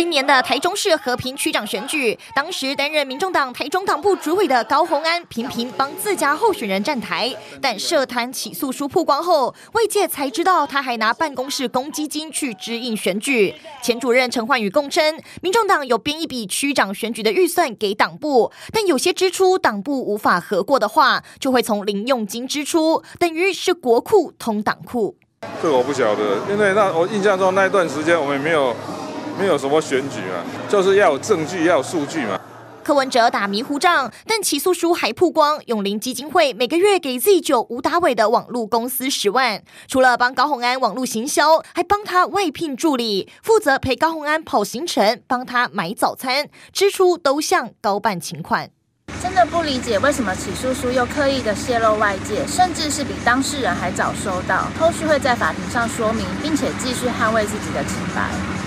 零年的台中市和平区长选举，当时担任民众党台中党部主委的高虹安频频帮自家候选人站台，但涉贪起诉书曝光后，外界才知道他还拿办公室公积金去支应选举。前主任陈焕宇供称，民众党有编一笔区长选举的预算给党部，但有些支出党部无法核过的话，就会从零用金支出，等于是国库通党库。这我不晓得，因为那我印象中那一段时间我们没有没有什么选举嘛，就是要有证据，要有数据嘛。柯文哲打迷糊仗，但起诉书还曝光，永林基金会每个月给 Z 九吴达伟的网络公司十万，除了帮高虹安网络行销，还帮他外聘助理，负责陪高虹安跑行程，帮他买早餐，支出都向高办请款。真的不理解为什么起诉书又刻意的泄露外界，甚至是比当事人还早收到，后续会在法庭上说明，并且继续捍卫自己的清白。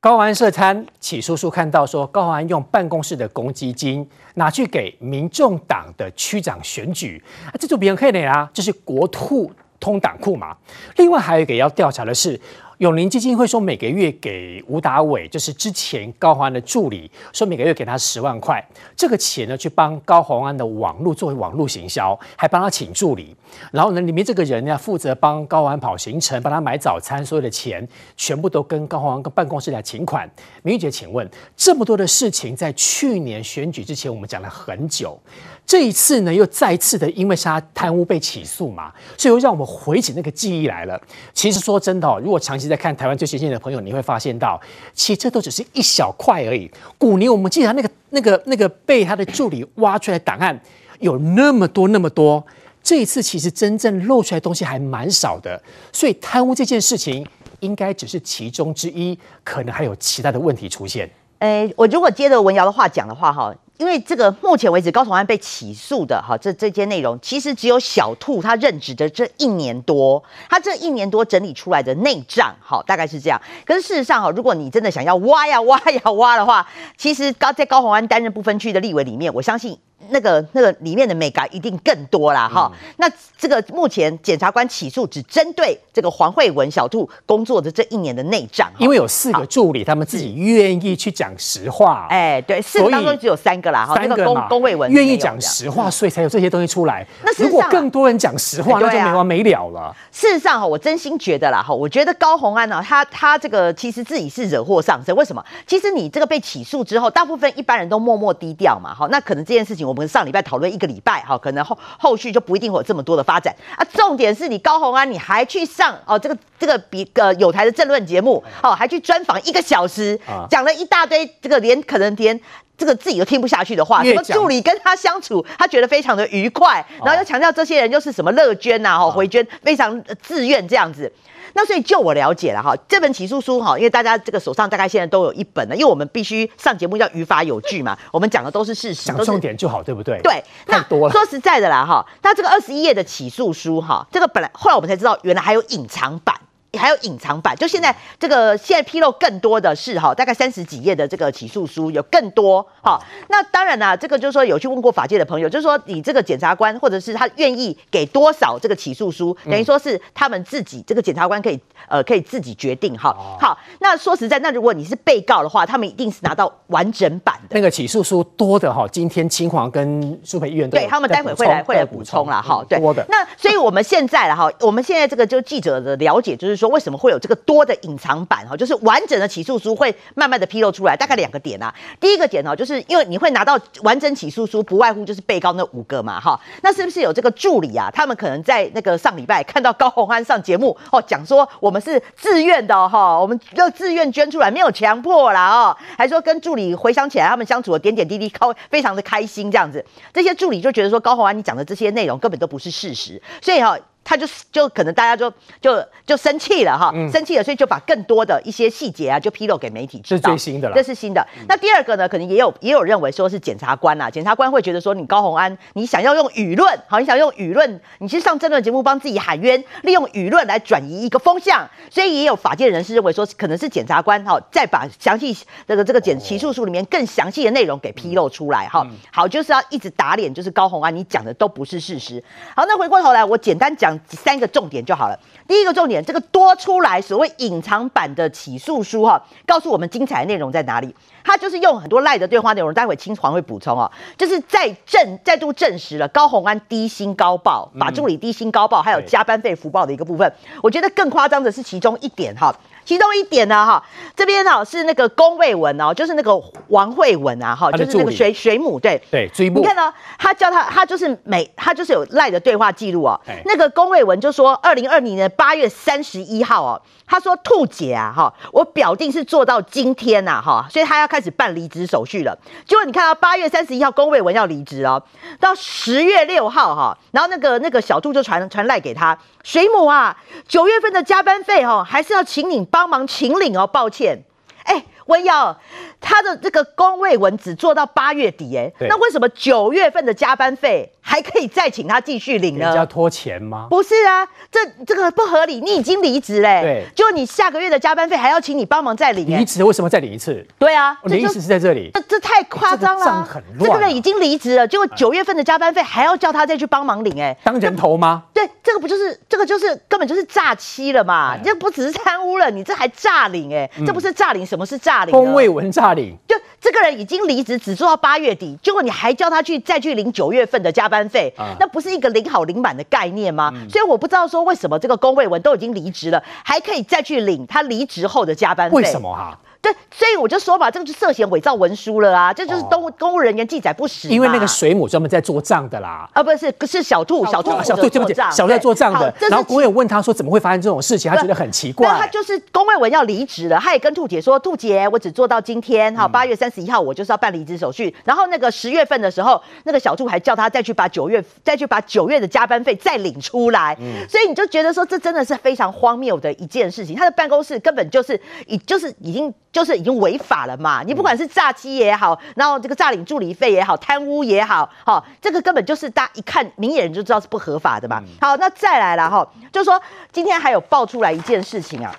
高虹安涉贪起诉书看到说，高虹安用办公室的公积金拿去给民众党的区长选举，啊，这就别人可以啊，这是国库通党库嘛。另外还有一个要调查的是。永林基金会说每个月给吴达伟，就是之前高虹安的助理，说每个月给他十万块，这个钱呢去帮高虹安的网络作为网络行销，还帮他请助理，然后呢里面这个人呢负责帮高虹安跑行程，帮他买早餐，所有的钱全部都跟高虹安跟办公室来请款。明玉姐，请问这么多的事情在去年选举之前我们讲了很久。这一次呢，又再次的因为他贪污被起诉嘛，所以又让我们回起那个记忆来了。其实说真的哦，如果长期在看台湾最前线的朋友，你会发现到，其实这都只是一小块而已。古年我们记得那个、那个、那个被他的助理挖出来档案有那么多、那么多。这一次其实真正露出来的东西还蛮少的，所以贪污这件事情应该只是其中之一，可能还有其他的问题出现。诶，我如果接着文瑶的话讲的话，哈。因为这个目前为止高虹安被起诉的哈，这这些内容其实只有小兔他任职的这一年多，他这一年多整理出来的内账，好，大概是这样。可是事实上哈，如果你真的想要挖呀挖呀挖的话，其实高在高宏安担任不分区的立委里面，我相信。那个那个里面的眉角一定更多啦哈。嗯、那这个目前检察官起诉只针对这个黄慧文小兔工作的这一年的内账，因为有四个助理，他们自己愿意去讲实话。哎，对，四个当中只有三个啦哈。三个龚，龚慧文愿意讲实话，所以才有这些东西出来。那如果更多人讲实话，那就没完没了了。事实上哈，我真心觉得啦哈，我觉得高红安呢，他他这个其实自己是惹祸上身。为什么？其实你这个被起诉之后，大部分一般人都默默低调嘛哈。那可能这件事情我。我们上礼拜讨论一个礼拜，哈，可能后后续就不一定会有这么多的发展啊。重点是你高红安，你还去上哦这个这个比呃有台的政论节目，哦，还去专访一个小时，讲了一大堆这个连可能连这个自己都听不下去的话，什么助理跟他相处，他觉得非常的愉快，然后又强调这些人就是什么乐捐呐，哈，回捐非常自愿这样子。那所以就我了解了哈，这本起诉书哈，因为大家这个手上大概现在都有一本了，因为我们必须上节目要于法有据嘛，我们讲的都是事实，讲重点就好，对不对？对，那多了。说实在的啦哈，那这个二十一页的起诉书哈，这个本来后来我们才知道，原来还有隐藏版。还有隐藏版，就现在这个现在披露更多的是哈，大概三十几页的这个起诉书有更多哈。那当然啦，这个就是说有去问过法界的朋友，就是说你这个检察官或者是他愿意给多少这个起诉书，等于说是他们自己这个检察官可以呃可以自己决定哈。好，那说实在，那如果你是被告的话，他们一定是拿到完整版的。那个起诉书多的哈，今天清华跟苏培医院对他们待会会来会来补充了哈。对，多的。那所以我们现在了哈，我们现在这个就记者的了解就是说。为什么会有这个多的隐藏版哈？就是完整的起诉书会慢慢的披露出来，大概两个点啊。第一个点呢，就是因为你会拿到完整起诉书，不外乎就是被告那五个嘛哈。那是不是有这个助理啊？他们可能在那个上礼拜看到高虹安上节目哦，讲说我们是自愿的哈，我们要自愿捐出来，没有强迫啦哦。还说跟助理回想起来，他们相处的点点滴滴，高非常的开心这样子。这些助理就觉得说高虹安你讲的这些内容根本都不是事实，所以哈。他就就可能大家就就就生气了哈，嗯、生气了，所以就把更多的一些细节啊，就披露给媒体知道。这是最新的了，这是新的。那第二个呢，可能也有也有认为说是检察官呐，检察官会觉得说你高虹安，你想要用舆论，好，你想用舆论，你去上争论节目帮自己喊冤，利用舆论来转移一个风向，所以也有法界人士认为说，可能是检察官哈，再把详细这个这个检起诉书里面更详细的内容给披露出来哈。好，就是要一直打脸，就是高虹安你讲的都不是事实。好，那回过头来，我简单讲。讲三个重点就好了。第一个重点，这个多出来所谓隐藏版的起诉书哈，告诉我们精彩的内容在哪里？他就是用很多赖的对话内容，待会清黄会补充哦，就是再证再度证实了高红安低薪高报，把助理低薪高报，还有加班费福报的一个部分。我觉得更夸张的是其中一点哈。其中一点呢，哈，这边呢是那个龚卫文哦，就是那个王慧文啊，哈，就是那个水水母，对对，追捕。你看呢，他叫他，他就是每他就是有赖的对话记录哦。那个龚卫文就说，二零二零年八月三十一号哦，他说兔姐啊，哈，我表定是做到今天呐，哈，所以他要开始办离职手续了。结果你看到八月三十一号，龚卫文要离职哦，到十月六号哈，然后那个那个小兔就传传赖给他，水母啊，九月份的加班费哈，还是要请你。帮忙请领哦，抱歉，哎，文耀，他的这个工位文只做到八月底，哎，那为什么九月份的加班费？还可以再请他继续领呢？你要拖钱吗？不是啊，这这个不合理。你已经离职嘞，对，就你下个月的加班费还要请你帮忙再领。离职为什么再领一次？对啊，我的意思是在这里，这这太夸张了。这个账很乱。这个人已经离职了，结果九月份的加班费还要叫他再去帮忙领，哎，当人头吗？对，这个不就是这个就是根本就是诈欺了嘛？这不只是贪污了，你这还诈领，哎，这不是诈领，什么是诈领？工位文诈领，就这个人已经离职，只做到八月底，结果你还叫他去再去领九月份的加班费，那。不是一个领好领满的概念吗？嗯、所以我不知道说为什么这个龚卫文都已经离职了，还可以再去领他离职后的加班费？为什么哈？对，所以我就说吧，这个就涉嫌伪造文书了啊！这就是公公务人员记载不实。因为那个水母专门在做账的啦。啊，不是，是小兔，小兔，小兔，对不起，小兔在做账的。然后龚蔚文问他说：“怎么会发生这种事情？”他觉得很奇怪。他就是龚卫文要离职了，他也跟兔姐说：“兔姐，我只做到今天，哈，八月三十一号我就是要办离职手续。然后那个十月份的时候，那个小兔还叫他再去把九月再去把九月的加班费再领出来。所以你就觉得说，这真的是非常荒谬的一件事情。他的办公室根本就是已就是已经就是已经违法。了嘛？你不管是诈欺也好，然后这个诈领助理费也好，贪污也好，好，这个根本就是大家一看明眼人就知道是不合法的嘛。好，那再来了哈，就是说今天还有爆出来一件事情啊。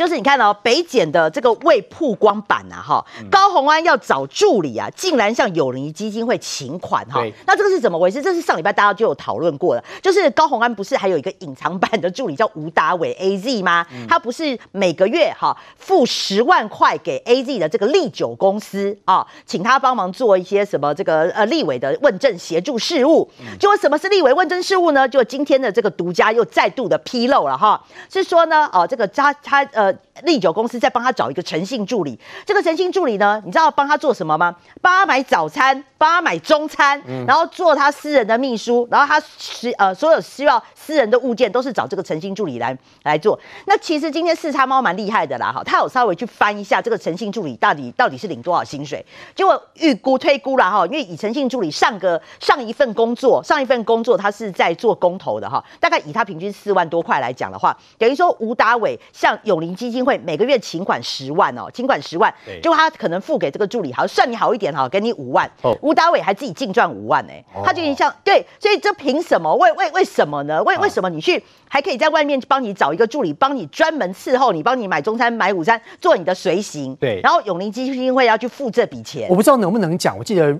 就是你看哦，北检的这个未曝光版啊，哈，高红安要找助理啊，竟然向友谊基金会请款哈。那这个是怎么回事？这是上礼拜大家就有讨论过了。就是高红安不是还有一个隐藏版的助理叫吴达伟 AZ 吗？他不是每个月哈付十万块给 AZ 的这个利久公司啊，请他帮忙做一些什么这个呃立委的问政协助事务。结果什么是立委问政事务呢？就今天的这个独家又再度的披露了哈，是说呢，哦，这个他他呃。利久公司在帮他找一个诚信助理，这个诚信助理呢，你知道帮他做什么吗？帮他买早餐，帮他买中餐，然后做他私人的秘书，然后他需呃所有需要私人的物件都是找这个诚信助理来来做。那其实今天四叉猫蛮厉害的啦，哈，他有稍微去翻一下这个诚信助理到底到底是领多少薪水，结果预估推估了哈，因为以诚信助理上个上一份工作上一份工作他是在做工头的哈，大概以他平均四万多块来讲的话，等于说吴达伟向永林基金会。每个月请款十万哦，请款十万，就他可能付给这个助理，好算你好一点哈，给你五万。吴达伟还自己净赚五万呢，他就像对，所以这凭什么？为为为什么呢？为为什么你去还可以在外面帮你找一个助理，帮你专门伺候你，帮你买中餐买午餐，做你的随行。对，然后永林基金会要去付这笔钱，我不知道能不能讲。我记得。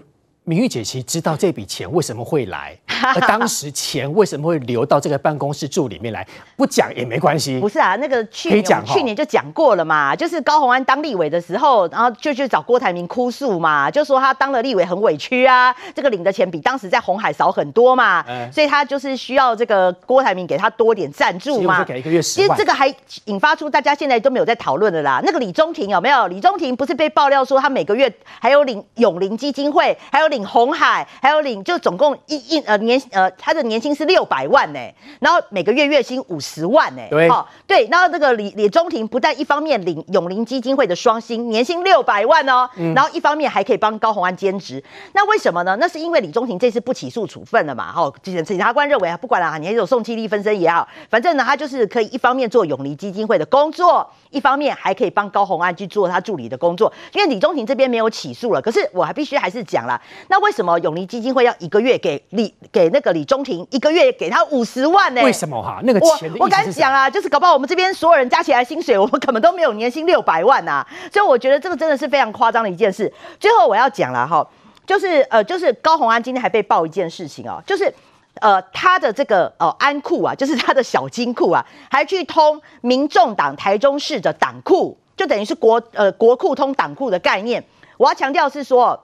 明玉姐其实知道这笔钱为什么会来，而当时钱为什么会流到这个办公室住里面来，不讲也没关系。不是啊，那个去年去年就讲过了嘛，就是高鸿安当立委的时候，然后就去找郭台铭哭诉嘛，就说他当了立委很委屈啊，这个领的钱比当时在红海少很多嘛，所以他就是需要这个郭台铭给他多点赞助嘛。给一个月十万。其实这个还引发出大家现在都没有在讨论的啦。那个李中庭有没有？李中庭不是被爆料说他每个月还有领永龄基金会，还有领。鸿海还有领，就总共一一呃年呃他的年薪是六百万呢，然后每个月月薪五十万呢。对，哦对，然后这个李李中庭不但一方面领永龄基金会的双薪，年薪六百万哦，然后一方面还可以帮高红安兼职。那为什么呢？那是因为李中庭这次不起诉处分了嘛，哈，检察官认为啊，不管了，你还有宋七力分身也好，反正呢，他就是可以一方面做永龄基金会的工作，一方面还可以帮高红安去做他助理的工作。因为李中庭这边没有起诉了，可是我还必须还是讲了，那为什么永龄基金会要一个月给李给那个李中庭一个月给他五十万呢？为什么哈？那个钱我我敢讲啊，就是搞不好我们这边所有人加起来薪水，我们根本都没有年薪六百万呐。所以我觉得这个真的是非常夸张的一件事。最后我要讲了哈，就是呃，就是高红安今天还被爆一件事情哦，就是呃，他的这个呃安库啊，就是他的小金库啊，还去通民众党台中市的党库，就等于是国呃国库通党库的概念。我要强调是说，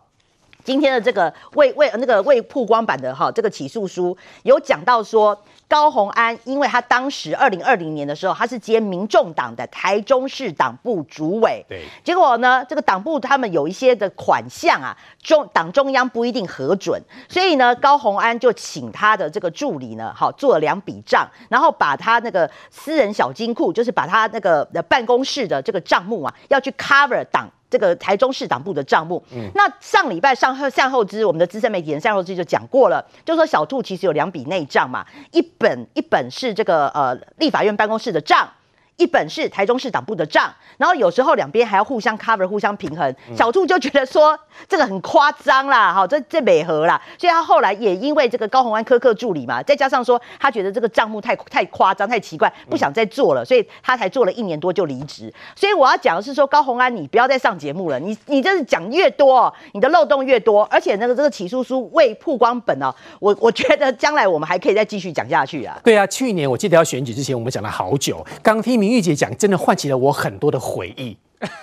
今天的这个未未那个未曝光版的哈这个起诉书有讲到说。高宏安，因为他当时二零二零年的时候，他是接民众党的台中市党部主委，对，结果呢，这个党部他们有一些的款项啊，中党中央不一定核准，所以呢，高宏安就请他的这个助理呢，好做了两笔账，然后把他那个私人小金库，就是把他那个的办公室的这个账目啊，要去 cover 党。这个台中市党部的账目，嗯，那上礼拜上后善后之，我们的资深媒体人善后之就讲过了，就说小兔其实有两笔内账嘛，一本一本是这个呃立法院办公室的账。一本是台中市党部的账，然后有时候两边还要互相 cover、互相平衡。小兔就觉得说这个很夸张啦，哈，这这美和啦，所以他后来也因为这个高虹安苛刻助理嘛，再加上说他觉得这个账目太太夸张、太奇怪，不想再做了，所以他才做了一年多就离职。所以我要讲的是说，高虹安你不要再上节目了，你你这是讲越多，你的漏洞越多，而且那个这个起诉书未曝光本哦，我我觉得将来我们还可以再继续讲下去啊。对啊，去年我记得要选举之前，我们讲了好久，刚听明玉姐讲，真的唤起了我很多的回忆，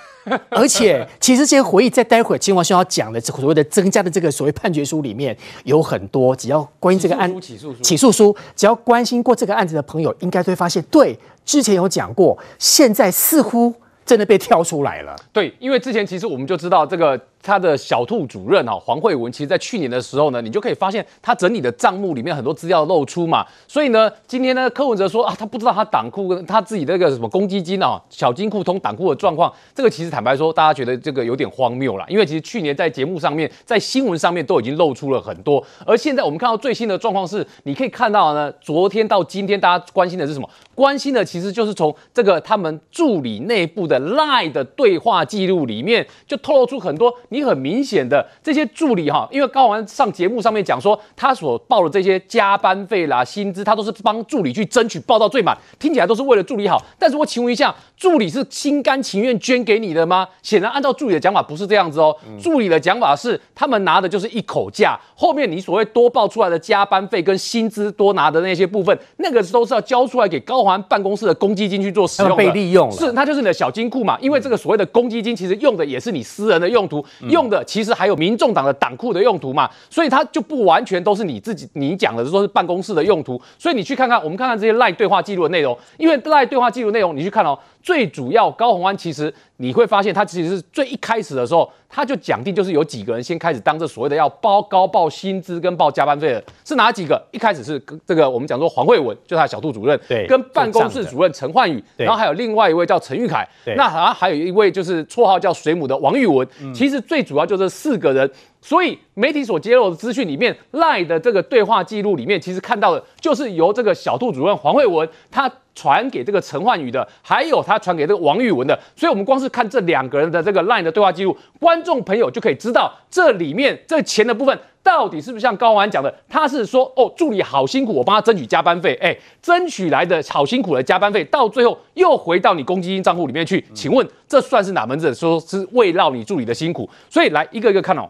而且其实这些回忆在待会儿清华兄要讲的所谓的增加的这个所谓判决书里面有很多，只要关于这个案起诉书，起诉书，只要关心过这个案子的朋友，应该都会发现，对，之前有讲过，现在似乎真的被挑出来了。对，因为之前其实我们就知道这个。他的小兔主任啊，黄慧文，其实，在去年的时候呢，你就可以发现他整理的账目里面很多资料露出嘛。所以呢，今天呢，柯文哲说啊，他不知道他党库跟他自己那个什么公积金啊，小金库通党库的状况，这个其实坦白说，大家觉得这个有点荒谬了。因为其实去年在节目上面，在新闻上面都已经露出了很多，而现在我们看到最新的状况是，你可以看到呢，昨天到今天，大家关心的是什么？关心的其实就是从这个他们助理内部的 LINE 的对话记录里面，就透露出很多。你很明显的这些助理哈，因为高虹安上节目上面讲说，他所报的这些加班费啦、薪资，他都是帮助理去争取报到最满，听起来都是为了助理好。但是我请问一下，助理是心甘情愿捐给你的吗？显然按照助理的讲法不是这样子哦。助理的讲法是，他们拿的就是一口价，后面你所谓多报出来的加班费跟薪资多拿的那些部分，那个都是要交出来给高虹安办公室的公积金去做使用，被利用了。是，那就是你的小金库嘛。因为这个所谓的公积金，其实用的也是你私人的用途。用的其实还有民众党的党库的用途嘛，所以它就不完全都是你自己你讲的说是办公室的用途，所以你去看看，我们看看这些赖对话记录的内容，因为赖对话记录内容你去看哦，最主要高虹安其实你会发现他其实是最一开始的时候他就讲定就是有几个人先开始当这所谓的要包高报薪资跟报加班费的，是哪几个？一开始是这个我们讲说黄慧文，就是他小杜主任，对，跟办公室主任陈焕宇，然后还有另外一位叫陈玉凯，那好像还有一位就是绰号叫水母的王玉文，其实最主要就是四个人。所以媒体所揭露的资讯里面赖的这个对话记录里面，其实看到的就是由这个小兔主任黄慧文他传给这个陈焕宇的，还有他传给这个王玉文的。所以我们光是看这两个人的这个 line 的对话记录，观众朋友就可以知道这里面这钱的部分到底是不是像高安讲的，他是说哦助理好辛苦，我帮他争取加班费，哎，争取来的好辛苦的加班费，到最后又回到你公积金账户里面去，请问这算是哪门子？说是慰劳你助理的辛苦？所以来一个一个看哦。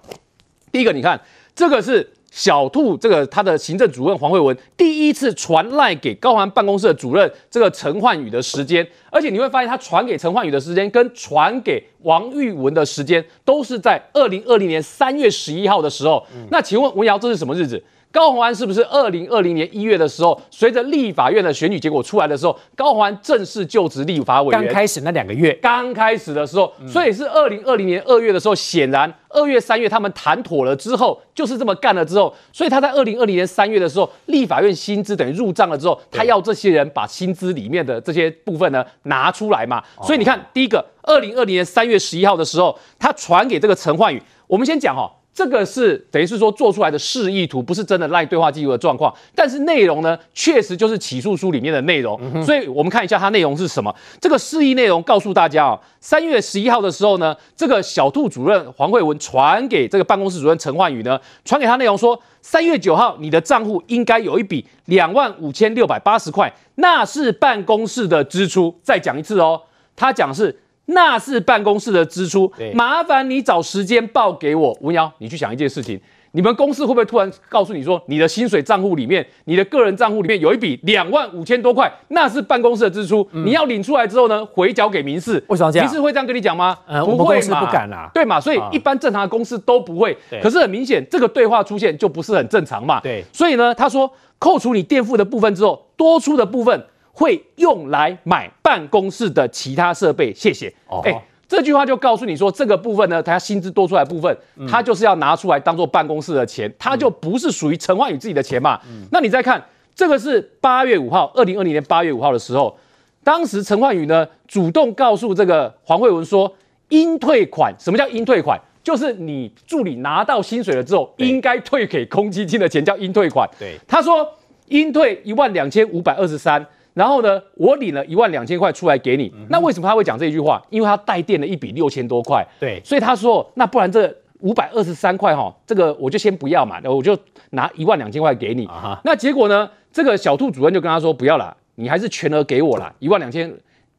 第一个，你看这个是小兔，这个他的行政主任黄慧文第一次传赖给高环办公室的主任这个陈焕宇的时间，而且你会发现他传给陈焕宇的时间跟传给王玉文的时间都是在二零二零年三月十一号的时候。那请问文瑶，这是什么日子？高虹安是不是二零二零年一月的时候，随着立法院的选举结果出来的时候，高虹安正式就职立法委员？刚开始那两个月，刚开始的时候，所以是二零二零年二月的时候，显然二月三月他们谈妥了之后，就是这么干了之后，所以他在二零二零年三月的时候，立法院薪资等于入账了之后，他要这些人把薪资里面的这些部分呢拿出来嘛。所以你看，第一个，二零二零年三月十一号的时候，他传给这个陈焕宇，我们先讲哦。这个是等于是说做出来的示意图，不是真的赖对话记录的状况，但是内容呢，确实就是起诉书里面的内容。所以我们看一下它内容是什么。这个示意内容告诉大家啊，三月十一号的时候呢，这个小兔主任黄慧文传给这个办公室主任陈焕宇呢，传给他内容说，三月九号你的账户应该有一笔两万五千六百八十块，那是办公室的支出。再讲一次哦，他讲是。那是办公室的支出，麻烦你找时间报给我。吴瑶，你去想一件事情。你们公司会不会突然告诉你说，你的薪水账户里面，你的个人账户里面有一笔两万五千多块，那是办公室的支出，嗯、你要领出来之后呢，回缴给民事？为什么这样？民事会这样跟你讲吗？呃，不会嘛，不敢啦，对嘛？所以一般正常的公司都不会。可是很明显，这个对话出现就不是很正常嘛。对，所以呢，他说扣除你垫付的部分之后，多出的部分会用来买办公室的其他设备。谢谢。哦。欸这句话就告诉你说，这个部分呢，他薪资多出来的部分，他就是要拿出来当做办公室的钱，他就不是属于陈焕宇自己的钱嘛。那你再看，这个是八月五号，二零二零年八月五号的时候，当时陈焕宇呢主动告诉这个黄慧文说，应退款。什么叫应退款？就是你助理拿到薪水了之后，应该退给公积金的钱叫应退款。对，他说应退一万两千五百二十三。然后呢，我领了一万两千块出来给你。嗯、那为什么他会讲这句话？因为他带电了一笔六千多块。对，所以他说，那不然这五百二十三块哈，这个我就先不要嘛，我就拿一万两千块给你。啊、那结果呢，这个小兔主任就跟他说，不要啦，你还是全额给我啦，一万两千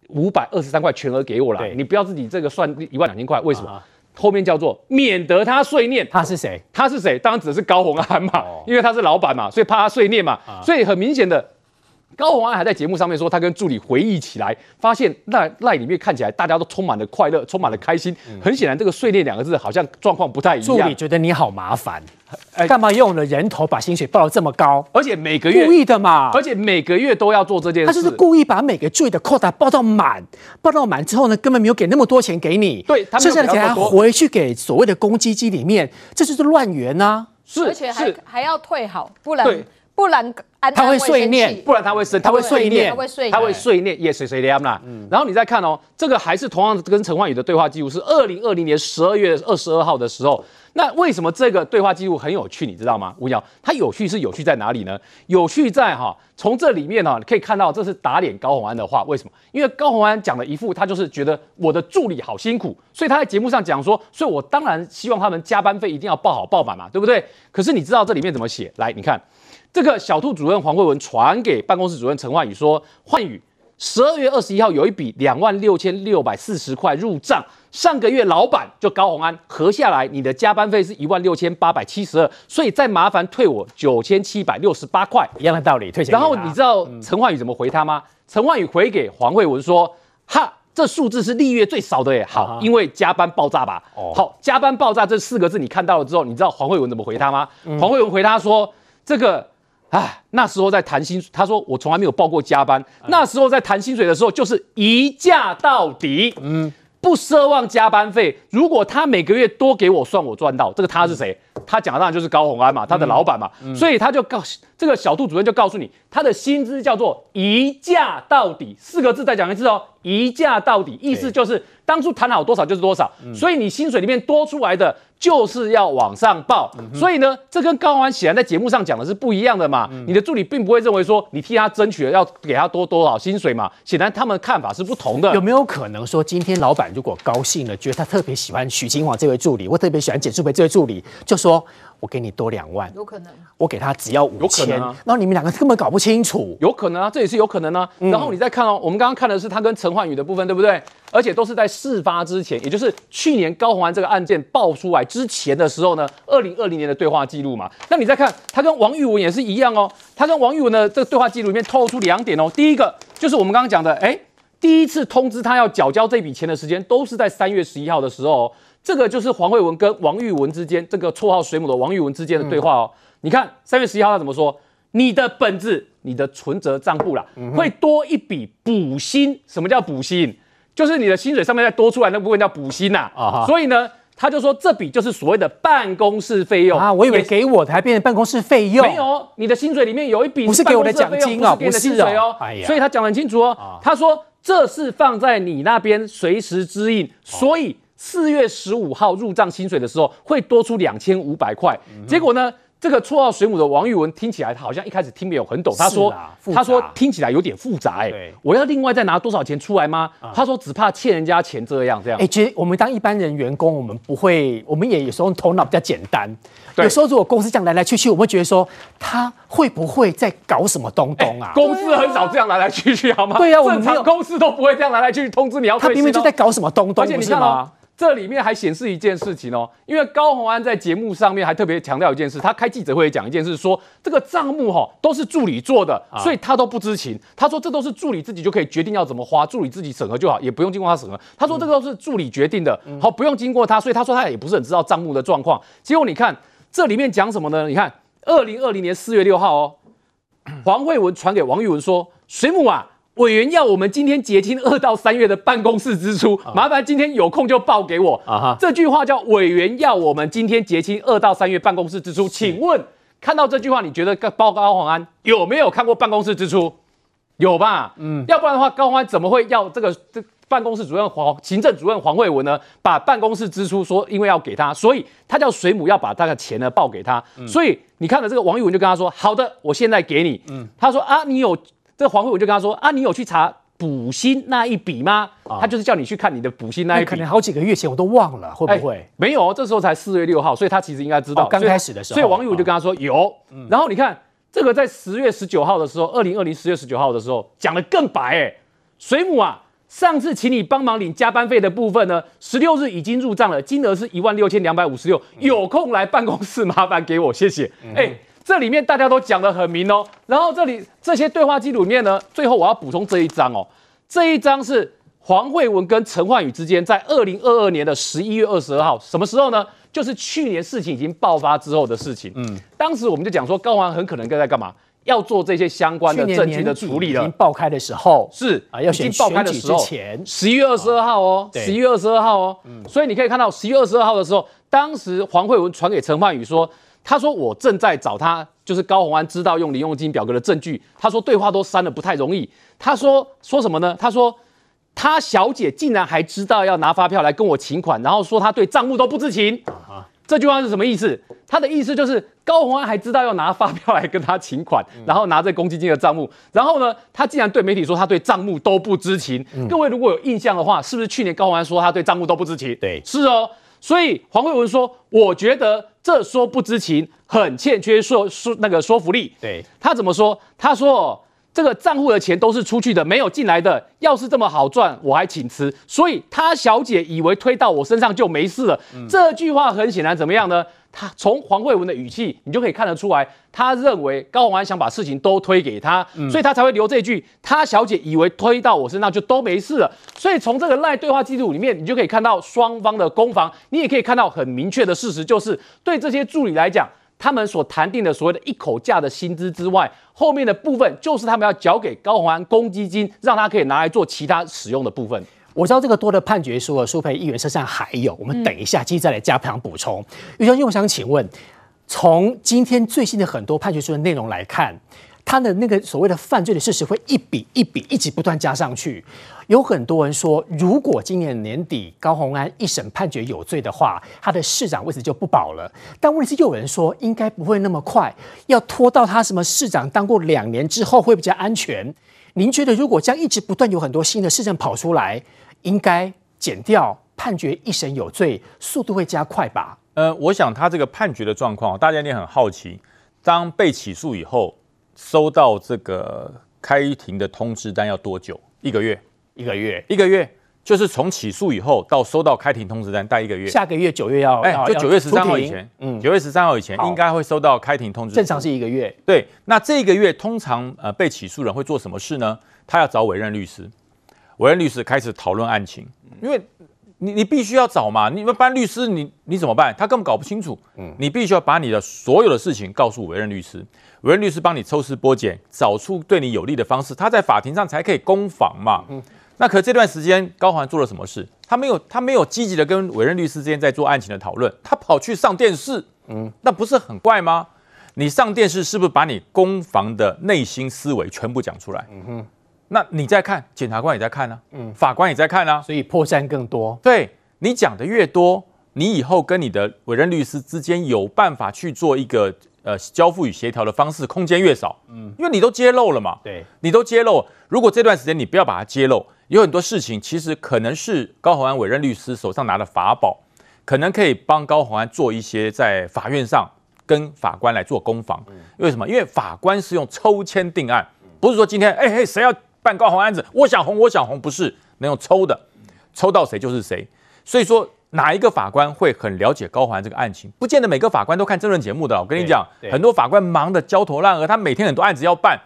五百二十三块全额给我啦，你不要自己这个算一万两千块。为什么？啊、后面叫做免得他碎念。他是谁？他是谁？当然指的是高虹安嘛，哦、因为他是老板嘛，所以怕他碎念嘛。啊、所以很明显的。高虹安还在节目上面说，他跟助理回忆起来，发现赖赖里面看起来大家都充满了快乐，充满了开心。很显然，这个“碎裂”两个字好像状况不太一样。助理觉得你好麻烦，干嘛用了人头把薪水报得这么高？而且每个月故意的嘛，而且每个月都要做这件事。他就是故意把每个助理的扣打报到满，报到满之后呢，根本没有给那么多钱给你。对，剩下的钱还回去给所谓的公积金里面，这就是乱源啊！是，而且还是还要退好，不然不然。他会碎念，不然他会生，他会碎念，他会碎，他会碎念，也碎碎念啦。然后你再看哦，这个还是同样跟陈焕宇的对话记录，是二零二零年十二月二十二号的时候。那为什么这个对话记录很有趣？你知道吗？吴瑶，它有趣是有趣在哪里呢？有趣在哈，从这里面哈，你可以看到这是打脸高虹安的话。为什么？因为高虹安讲了一副他就是觉得我的助理好辛苦，所以他在节目上讲说，所以我当然希望他们加班费一定要报好报满嘛，对不对？可是你知道这里面怎么写？来，你看。这个小兔主任黄慧文传给办公室主任陈焕宇说：“焕宇，十二月二十一号有一笔两万六千六百四十块入账，上个月老板就高虹安合下来，你的加班费是一万六千八百七十二，所以再麻烦退我九千七百六十八块，一样的道理，退钱。然后你知道陈焕宇怎么回他吗？陈焕宇回给黄慧文说：哈，这数字是历月最少的耶，好，因为加班爆炸吧。好，加班爆炸这四个字你看到了之后，你知道黄慧文怎么回他吗？黄慧文回他说：这个。”哎，那时候在谈薪水，他说我从来没有报过加班。嗯、那时候在谈薪水的时候，就是一价到底，嗯，不奢望加班费。如果他每个月多给我，算我赚到。这个他是谁？嗯、他讲的当然就是高红安嘛，他的老板嘛。所以他就告这个小杜主任就告诉你，他的薪资叫做一价到底，四个字再讲一次哦，一价到底，意思就是当初谈好多少就是多少。嗯、所以你薪水里面多出来的。就是要往上报，嗯、所以呢，这跟高虹安显然在节目上讲的是不一样的嘛。嗯、你的助理并不会认为说你替他争取了要给他多多少薪水嘛，显然他们的看法是不同的。有没有可能说，今天老板如果高兴了，觉得他特别喜欢许金华这位助理，或特别喜欢简淑培这位助理，就说。我给你多两万，有可能。我给他只要五千，啊、然后你们两个根本搞不清楚，有可能啊，这也是有可能啊。嗯、然后你再看哦，我们刚刚看的是他跟陈焕宇的部分，对不对？而且都是在事发之前，也就是去年高虹安这个案件爆出来之前的时候呢，二零二零年的对话记录嘛。那你再看他跟王玉文也是一样哦，他跟王玉文的这个对话记录里面透露出两点哦。第一个就是我们刚刚讲的，哎，第一次通知他要缴交这笔钱的时间都是在三月十一号的时候。这个就是黄慧文跟王玉文之间，这个绰号水母的王玉文之间的对话哦。嗯、你看三月十一号他怎么说？你的本子、你的存折账簿啦，嗯、会多一笔补薪。什么叫补薪？就是你的薪水上面再多出来那部分叫补薪呐。啊哈所以呢，他就说这笔就是所谓的办公室费用啊。我以为给我的还变成办公室费用。没有，你的薪水里面有一笔不是给我的奖金啊，不是给你的薪水哦。哎呀，所以他讲得很清楚哦。啊、他说这是放在你那边随时支应，所以。四月十五号入账薪水的时候会多出两千五百块，结果呢，这个绰号水母的王玉文听起来他好像一开始听没有很懂，他说他说听起来有点复杂哎、欸，我要另外再拿多少钱出来吗？嗯、他说只怕欠人家钱这样这样。哎、欸，其实我们当一般人员工，我们不会，我们也有时候头脑比较简单，有时候如果公司这样来来去去，我们会觉得说他会不会在搞什么东东啊？欸、公司很少这样来来去去好吗？对呀、啊，正常公司都不会这样来来去去通知你要退。他明明就在搞什么东东，而且你看吗？这里面还显示一件事情哦，因为高虹安在节目上面还特别强调一件事，他开记者会讲一件事，说这个账目哈都是助理做的，所以他都不知情。他说这都是助理自己就可以决定要怎么花，助理自己审核就好，也不用经过他审核。他说这个都是助理决定的，好，不用经过他，所以他说他也不是很知道账目的状况。结果你看这里面讲什么呢？你看二零二零年四月六号哦，黄慧文传给王玉文说，水母啊。委员要我们今天结清二到三月的办公室支出，麻烦今天有空就报给我。啊哈，这句话叫委员要我们今天结清二到三月办公室支出。请问看到这句话，你觉得报高虹安有没有看过办公室支出？有吧？嗯，要不然的话，高虹安怎么会要这个这办公室主任黄行政主任黄慧文呢？把办公室支出说因为要给他，所以他叫水母要把他的钱呢报给他。所以你看了这个王玉文就跟他说：“好的，我现在给你。”嗯，他说：“啊，你有。”这个黄慧文就跟他说啊，你有去查补薪那一笔吗？啊、他就是叫你去看你的补薪那一笔，可能好几个月前我都忘了，会不会？欸、没有，这时候才四月六号，所以他其实应该知道。刚、哦、开始的时候，所以王玉文就跟他说、哦、有。然后你看这个在十月十九号的时候，二零二零十月十九号的时候讲的更白哎、欸，水母啊，上次请你帮忙领加班费的部分呢，十六日已经入账了，金额是一万六千两百五十六，有空来办公室麻烦给我，谢谢。哎、嗯。这里面大家都讲得很明哦，然后这里这些对话记录里面呢，最后我要补充这一张哦，这一张是黄慧文跟陈焕宇之间在二零二二年的十一月二十二号，什么时候呢？就是去年事情已经爆发之后的事情。嗯，当时我们就讲说高虹安很可能在干嘛？要做这些相关的证据的处理了。已经爆开的时候是啊，要选选举之前，十一月二十二号哦，十一月二十二号哦。嗯，所以你可以看到十一月二十二号的时候，当时黄慧文传给陈焕宇说。他说：“我正在找他，就是高虹安知道用零用金表格的证据。”他说：“对话都删了，不太容易。”他说：“说什么呢？”他说：“他小姐竟然还知道要拿发票来跟我请款，然后说他对账目都不知情。”这句话是什么意思？他的意思就是高虹安还知道要拿发票来跟他请款，然后拿这公积金的账目。然后呢，他竟然对媒体说他对账目都不知情。各位如果有印象的话，是不是去年高虹安说他对账目都不知情？对，是哦。所以黄慧文说：“我觉得这说不知情很欠缺说说那个说服力。”对，他怎么说？他说：“这个账户的钱都是出去的，没有进来的。要是这么好赚，我还请吃。”所以他小姐以为推到我身上就没事了。嗯、这句话很显然怎么样呢？他从黄慧文的语气，你就可以看得出来，他认为高虹安想把事情都推给他，嗯、所以他才会留这句。他小姐以为推到我身上就都没事了，所以从这个赖对话记录里面，你就可以看到双方的攻防。你也可以看到很明确的事实，就是对这些助理来讲，他们所谈定的所谓的一口价的薪资之外，后面的部分就是他们要缴给高虹安公积金，让他可以拿来做其他使用的部分。我知道这个多的判决书，苏培议员身上还有，我们等一下继续再来加强补充。于先生，我想请问，从今天最新的很多判决书的内容来看，他的那个所谓的犯罪的事实会一笔一笔一直不断加上去。有很多人说，如果今年年底高虹安一审判决有罪的话，他的市长位置就不保了。但问题是，又有人说应该不会那么快，要拖到他什么市长当过两年之后会比较安全。您觉得，如果这样一直不断有很多新的事证跑出来？应该减掉判决一审有罪，速度会加快吧？呃，我想他这个判决的状况，大家一定很好奇。当被起诉以后，收到这个开庭的通知单要多久？一个月？一个月？一个月？就是从起诉以后到收到开庭通知单，待一个月。下个月九月要？哎，就九月十三号以前。嗯，九月十三号以前应该会收到开庭通知。正常是一个月。对，那这一个月通常呃被起诉人会做什么事呢？他要找委任律师。委任律师开始讨论案情，因为你你必须要找嘛，你们班律师你你怎么办？他根本搞不清楚，嗯，你必须要把你的所有的事情告诉委任律师，委任律师帮你抽丝剥茧，找出对你有利的方式，他在法庭上才可以攻防嘛。嗯，那可这段时间高环做了什么事？他没有他没有积极的跟委任律师之间在做案情的讨论，他跑去上电视，嗯，那不是很怪吗？你上电视是不是把你攻防的内心思维全部讲出来？嗯哼。那你在看，检察官也在看呢、啊，嗯，法官也在看啊，所以破绽更多。对，你讲的越多，你以后跟你的委任律师之间有办法去做一个呃交付与协调的方式空间越少，嗯，因为你都揭露了嘛，对，你都揭露，如果这段时间你不要把它揭露，有很多事情其实可能是高宏安委任律师手上拿的法宝，可能可以帮高宏安做一些在法院上跟法官来做攻防。嗯，为什么？因为法官是用抽签定案，不是说今天哎嘿谁要办高红案子，我想红我想红，不是能用抽的，抽到谁就是谁。所以说。哪一个法官会很了解高虹安这个案情？不见得每个法官都看政论节目的。我跟你讲，很多法官忙得焦头烂额，他每天很多案子要办，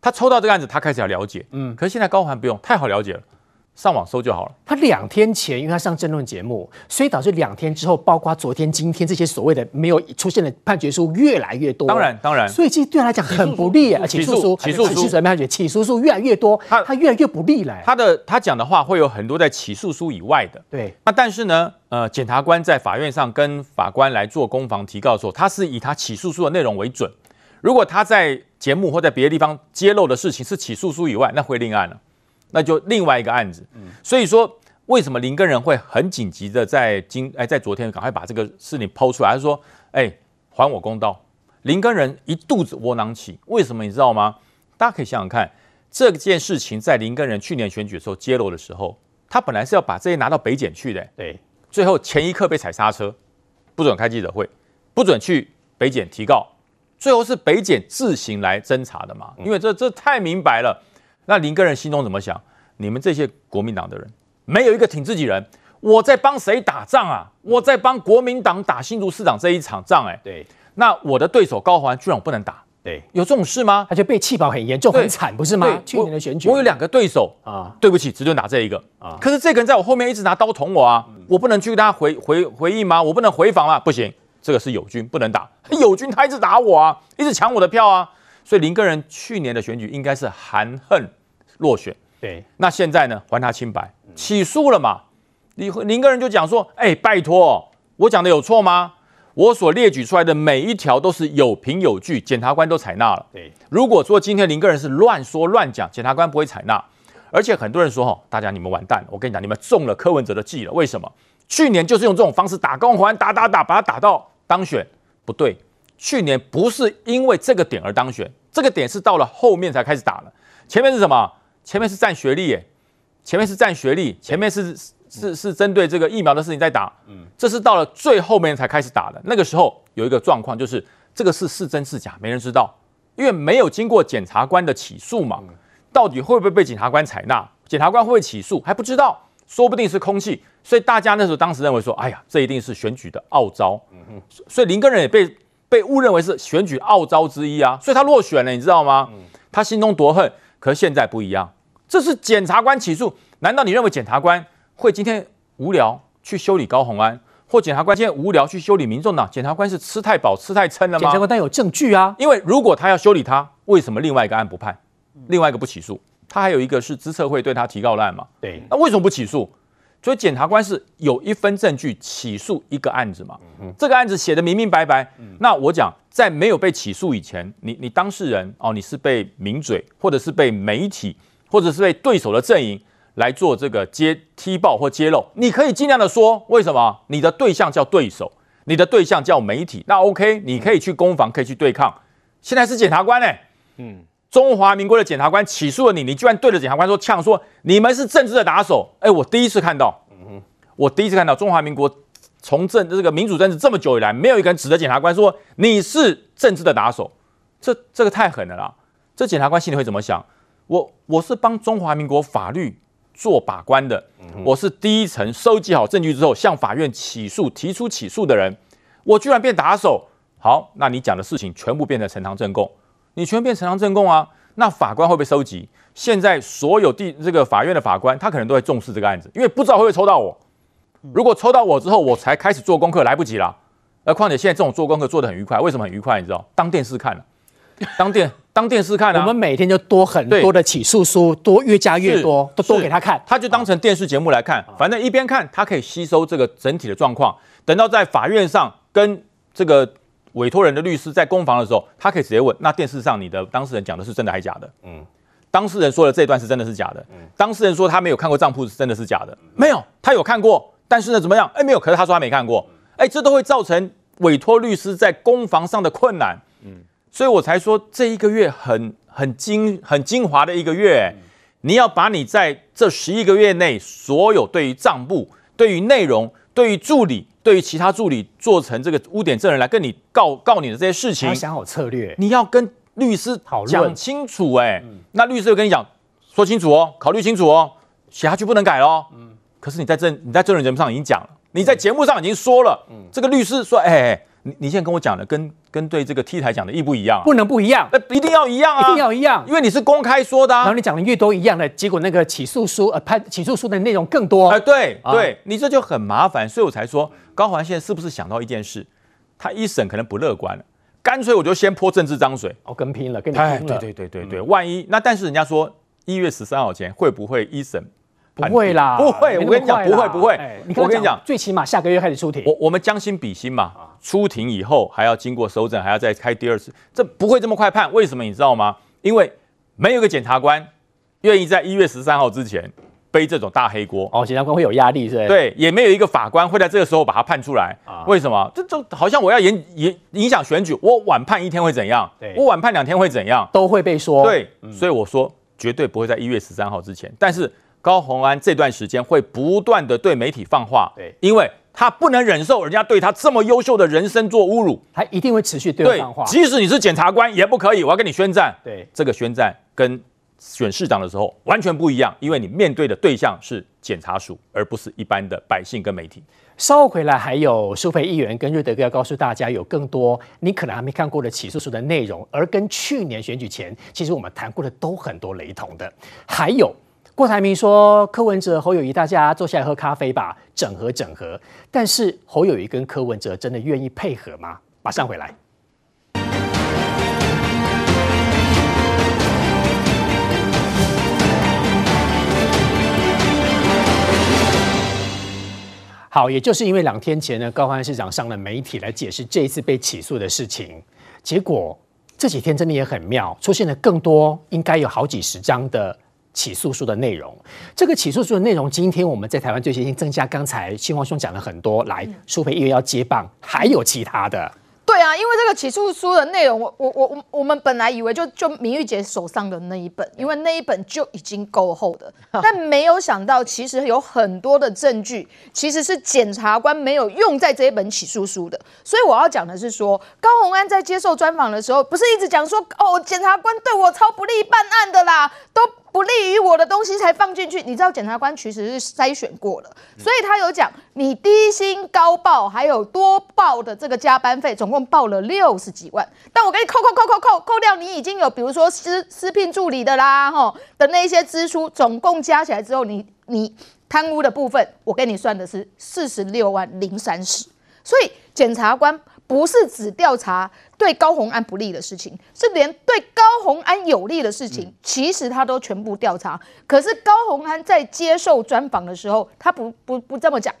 他抽到这个案子，他开始要了解。嗯，可是现在高环不用，太好了解了。上网搜就好了。他两天前，因为他上政论节目，所以导致两天之后，包括昨天、今天这些所谓的没有出现的判决书越来越多。当然，当然。所以其实对他来讲很不利啊。起诉书、起诉书、起诉判决、起诉书越来越多，他他越来越不利了。他的他讲的话会有很多在起诉书以外的。对。那但是呢，呃，检察官在法院上跟法官来做攻防提告的时候，他是以他起诉书的内容为准。如果他在节目或在别的地方揭露的事情是起诉书以外，那会另案了。那就另外一个案子，所以说为什么林根仁会很紧急的在今哎在昨天赶快把这个事情抛出来？他说：“哎，还我公道！”林根仁一肚子窝囊气，为什么你知道吗？大家可以想想看，这件事情在林根仁去年选举的时候揭露的时候，他本来是要把这些拿到北检去的，对，最后前一刻被踩刹车，不准开记者会，不准去北检提告，最后是北检自行来侦查的嘛，因为这这太明白了。那林根人心中怎么想？你们这些国民党的人，没有一个挺自己人，我在帮谁打仗啊？我在帮国民党打新竹市长这一场仗，哎，对。那我的对手高环居然我不能打，对，有这种事吗？他就被气爆很严重，很惨，不是吗？去年的选举，我有两个对手啊，对不起，只准打这一个啊。可是这个人在我后面一直拿刀捅我啊，我不能去跟他回回回应吗？我不能回防吗？不行，这个是友军，不能打。友军他一直打我啊，一直抢我的票啊。所以林根人去年的选举应该是含恨落选。对，那现在呢？还他清白，起诉了嘛？林林根人就讲说：“哎，拜托，我讲的有错吗？我所列举出来的每一条都是有凭有据，检察官都采纳了。对，如果说今天林个人是乱说乱讲，检察官不会采纳。而且很多人说：哈，大家你们完蛋了！我跟你讲，你们中了柯文哲的计了。为什么？去年就是用这种方式打光环，打打打，把他打到当选。不对。”去年不是因为这个点而当选，这个点是到了后面才开始打了。前面是什么？前面是占学历，耶，前面是占学历，前面是是是针对这个疫苗的事情在打。嗯，这是到了最后面才开始打的。那个时候有一个状况，就是这个是是真是假，没人知道，因为没有经过检察官的起诉嘛。到底会不会被检察官采纳？检察官会不会起诉还不知道，说不定是空气。所以大家那时候当时认为说，哎呀，这一定是选举的奥招。嗯，所以林根仁也被。被误认为是选举奥招之一啊，所以他落选了，你知道吗？他心中多恨。可是现在不一样，这是检察官起诉，难道你认为检察官会今天无聊去修理高宏安，或检察官今天无聊去修理民众党？检察官是吃太饱、吃太撑了吗？检察官但有证据啊，因为如果他要修理他，为什么另外一个案不判，另外一个不起诉？他还有一个是资策会对他提告的案嘛？对，那为什么不起诉？所以检察官是有一分证据起诉一个案子嘛？这个案子写的明明白白。那我讲，在没有被起诉以前，你你当事人哦，你是被名嘴，或者是被媒体，或者是被对手的阵营来做这个揭踢爆或揭露，你可以尽量的说，为什么？你的对象叫对手，你的对象叫媒体，那 OK，你可以去攻防，可以去对抗。现在是检察官呢、欸，嗯。中华民国的检察官起诉了你，你居然对着检察官说呛说你们是政治的打手。哎，我第一次看到，我第一次看到中华民国从政这个民主政治这么久以来，没有一个人指着检察官说你是政治的打手，这这个太狠了啦！这检察官心里会怎么想？我我是帮中华民国法律做把关的，我是第一层收集好证据之后向法院起诉提出起诉的人，我居然变打手。好，那你讲的事情全部变成呈堂证供。你全变呈堂证供啊？那法官会不会收集？现在所有地这个法院的法官，他可能都会重视这个案子，因为不知道会不会抽到我。如果抽到我之后，我才开始做功课，来不及了。而况且现在这种做功课做得很愉快，为什么很愉快？你知道？当电视看了，当电当电视看了。我们每天就多很多的起诉书，多越加越多，都多给他看，他就当成电视节目来看。反正一边看，他可以吸收这个整体的状况。等到在法院上跟这个。委托人的律师在攻防的时候，他可以直接问：那电视上你的当事人讲的是真的还是假的？嗯，当事人说的这段是真的是假的？嗯，当事人说他没有看过账簿是真的是假的？没有，他有看过，但是呢怎么样？哎，没有，可是他说他没看过。哎，这都会造成委托律师在攻防上的困难。嗯，所以我才说这一个月很很精很精华的一个月，嗯、你要把你在这十一个月内所有对于账簿、对于内容、对于助理、对于其他助理做成这个污点证人来跟你告告你的这些事情，想好策略，你要跟律师讨论讲清楚，哎，嗯、那律师就跟你讲说清楚哦，考虑清楚哦，写下去不能改哦。嗯，可是你在证你在证人节目上已经讲了。你在节目上已经说了，嗯，这个律师说，哎、欸，你你现在跟我讲的跟跟对这个 T 台讲的一不一样？不能不一样，那一定要一样啊，一定要一样，因为你是公开说的、啊。然后你讲的越多一样的，结果那个起诉书呃判起诉书的内容更多。哎、呃，对对，啊、你这就很麻烦，所以我才说高虹安现在是不是想到一件事，他一审可能不乐观了，干脆我就先泼政治脏水，哦，跟拼了，跟你拼了，对对对对对，嗯、万一那但是人家说一月十三号前会不会一审？不会啦，不会，我跟你讲，不会，不会。我跟你讲，最起码下个月开始出庭。我我们将心比心嘛，出庭以后还要经过搜证，还要再开第二次，这不会这么快判。为什么你知道吗？因为没有一个检察官愿意在一月十三号之前背这种大黑锅。哦，检察官会有压力，是吧？对，也没有一个法官会在这个时候把它判出来。为什么？这就好像我要影影影响选举，我晚判一天会怎样？我晚判两天会怎样？都会被说。对，所以我说绝对不会在一月十三号之前，但是。高虹安这段时间会不断的对媒体放话，对，因为他不能忍受人家对他这么优秀的人生做侮辱，他一定会持续对话。即使你是检察官也不可以，我要跟你宣战。对，这个宣战跟选市长的时候完全不一样，因为你面对的对象是检察署，而不是一般的百姓跟媒体。稍后回来还有苏培议员跟瑞德哥要告诉大家有更多你可能还没看过的起诉书的内容，而跟去年选举前其实我们谈过的都很多雷同的，还有。郭台铭说：“柯文哲、侯友宜，大家坐下来喝咖啡吧，整合整合。”但是侯友宜跟柯文哲真的愿意配合吗？马上回来。好，也就是因为两天前呢，高虹安市长上了媒体来解释这一次被起诉的事情，结果这几天真的也很妙，出现了更多，应该有好几十张的。起诉书的内容，这个起诉书的内容，今天我们在台湾最新增加。刚才新华兄讲了很多，来，苏培议员要接棒，还有其他的。对啊，因为这个起诉书的内容，我我我我们本来以为就就明玉姐手上的那一本，因为那一本就已经够厚的，但没有想到其实有很多的证据，其实是检察官没有用在这一本起诉书的。所以我要讲的是说，高洪安在接受专访的时候，不是一直讲说哦，检察官对我超不利办案的啦，都。不利于我的东西才放进去，你知道检察官其实是筛选过了，所以他有讲你低薪高报还有多报的这个加班费，总共报了六十几万，但我给你扣扣扣扣扣扣掉，你已经有比如说私私聘助理的啦，吼的那些支出，总共加起来之后，你你贪污的部分，我给你算的是四十六万零三十，所以检察官。不是只调查对高红安不利的事情，是连对高红安有利的事情，其实他都全部调查。可是高红安在接受专访的时候，他不不不这么讲。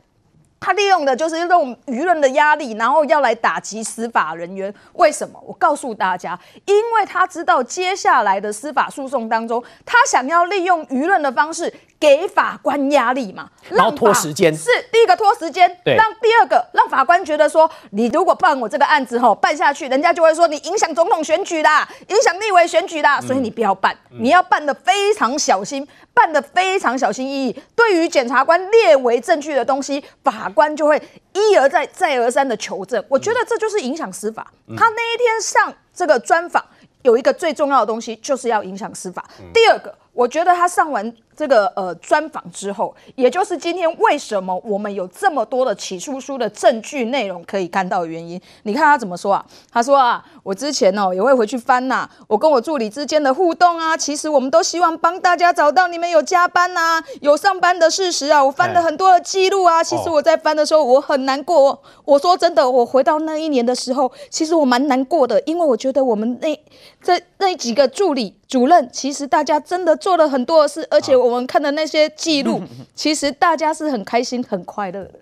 他利用的就是这种舆论的压力，然后要来打击司法人员。为什么？我告诉大家，因为他知道接下来的司法诉讼当中，他想要利用舆论的方式给法官压力嘛，然后拖时间。是第一个拖时间，对，让第二个让法官觉得说，你如果办我这个案子吼办下去，人家就会说你影响总统选举啦，影响立委选举啦，所以你不要办，嗯、你要办的非常小心。办的非常小心翼翼，对于检察官列为证据的东西，法官就会一而再、再而三的求证。我觉得这就是影响司法。他那一天上这个专访，有一个最重要的东西，就是要影响司法。第二个，我觉得他上完。这个呃专访之后，也就是今天为什么我们有这么多的起诉书的证据内容可以看到的原因。你看他怎么说啊？他说啊，我之前哦也会回去翻呐、我跟我助理之间的互动啊，其实我们都希望帮大家找到你们有加班呐、有上班的事实啊。我翻了很多的记录啊，其实我在翻的时候我很难过。我说真的，我回到那一年的时候，其实我蛮难过的，因为我觉得我们那这那几个助理主任，其实大家真的做了很多的事，而且我。们看的那些记录，其实大家是很开心、很快乐的。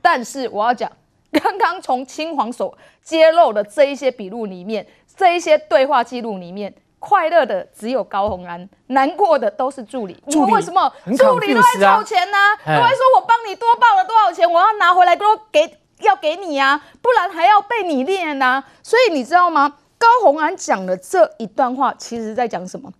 但是我要讲，刚刚从青黄所揭露的这一些笔录里面，这一些对话记录里面，快乐的只有高虹安，难过的都是助理。助理为什么？助理都在凑钱呢、啊？都会说我帮你多报了多少钱，我要拿回来都给要给你啊，不然还要被你练呐。所以你知道吗？高红安讲的这一段话，其实在讲什么？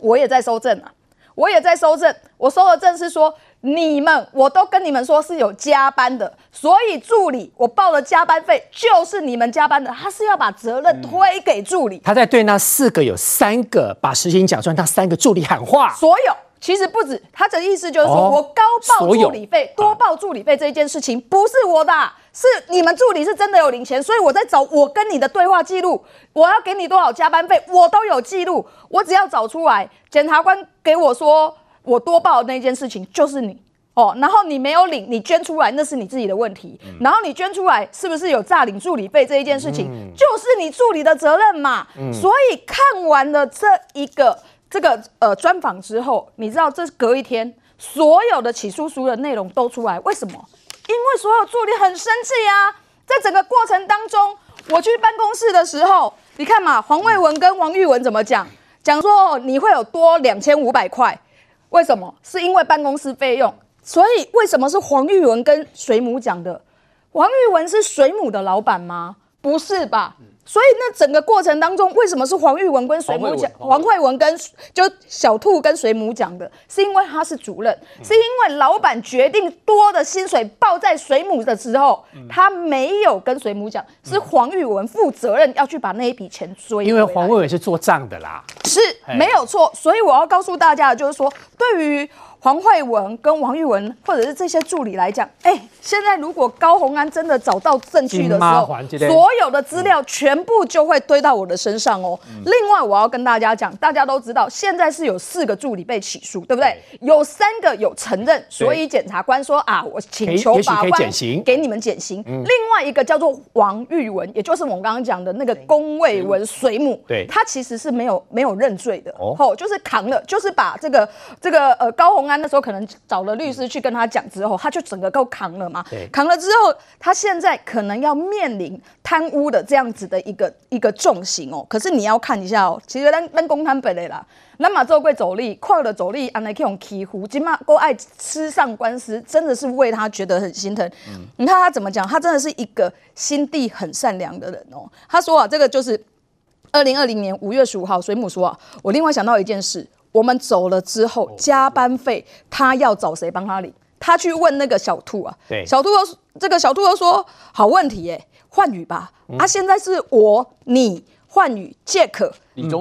我也在收证啊，我也在收证。我收的证是说，你们我都跟你们说是有加班的，所以助理我报了加班费，就是你们加班的。他是要把责任推给助理。他在对那四个有三个把实情讲出来，那三个助理喊话。所有其实不止，他的意思就是说、哦、我高报助理费，多报助理费这一件事情不是我的。是你们助理是真的有领钱，所以我在找我跟你的对话记录，我要给你多少加班费，我都有记录，我只要找出来，检察官给我说我多报的那件事情就是你。哦，然后你没有领，你捐出来那是你自己的问题，嗯、然后你捐出来是不是有诈领助理费这一件事情，嗯、就是你助理的责任嘛，嗯、所以看完了这一个这个呃专访之后，你知道这隔一天所有的起诉书的内容都出来，为什么？因为所有助理很生气啊，在整个过程当中，我去办公室的时候，你看嘛，黄蔚文跟王玉文怎么讲？讲说你会有多两千五百块，为什么？是因为办公室费用。所以为什么是黄玉文跟水母讲的？王玉文是水母的老板吗？不是吧？所以那整个过程当中，为什么是黄玉文跟水母讲？黄慧文跟就小兔跟水母讲的，是因为他是主任，是因为老板决定多的薪水报在水母的时候，他没有跟水母讲，是黄玉文负责任要去把那一笔钱追。因为黄慧文是做账的啦，是没有错。所以我要告诉大家的就是说，对于。黄慧文跟王玉文，或者是这些助理来讲，哎、欸，现在如果高红安真的找到证据的时候，所有的资料全部就会堆到我的身上哦。嗯、另外，我要跟大家讲，大家都知道，现在是有四个助理被起诉，对不对？有三个有承认，所以检察官说啊，我请求法官给你们减刑。嗯、另外一个叫做王玉文，也就是我们刚刚讲的那个龚卫文水母，对，他其实是没有没有认罪的，哦，就是扛了，就是把这个这个呃高红安。那时候可能找了律师去跟他讲之后，他就整个都扛了嘛。扛了之后，他现在可能要面临贪污的这样子的一个一个重刑哦。可是你要看一下哦，其实咱咱公摊本来啦，那马做贵走力，快了走力，安来去用欺负，今嘛够爱吃上官司，真的是为他觉得很心疼。嗯、你看他怎么讲，他真的是一个心地很善良的人哦。他说啊，这个就是二零二零年五月十五号，水母说啊，我另外想到一件事。我们走了之后，加班费他要找谁帮他领？他去问那个小兔啊，对，小兔又这个小兔又说好问题耶，焕宇吧，嗯、啊，现在是我你焕宇 Jack，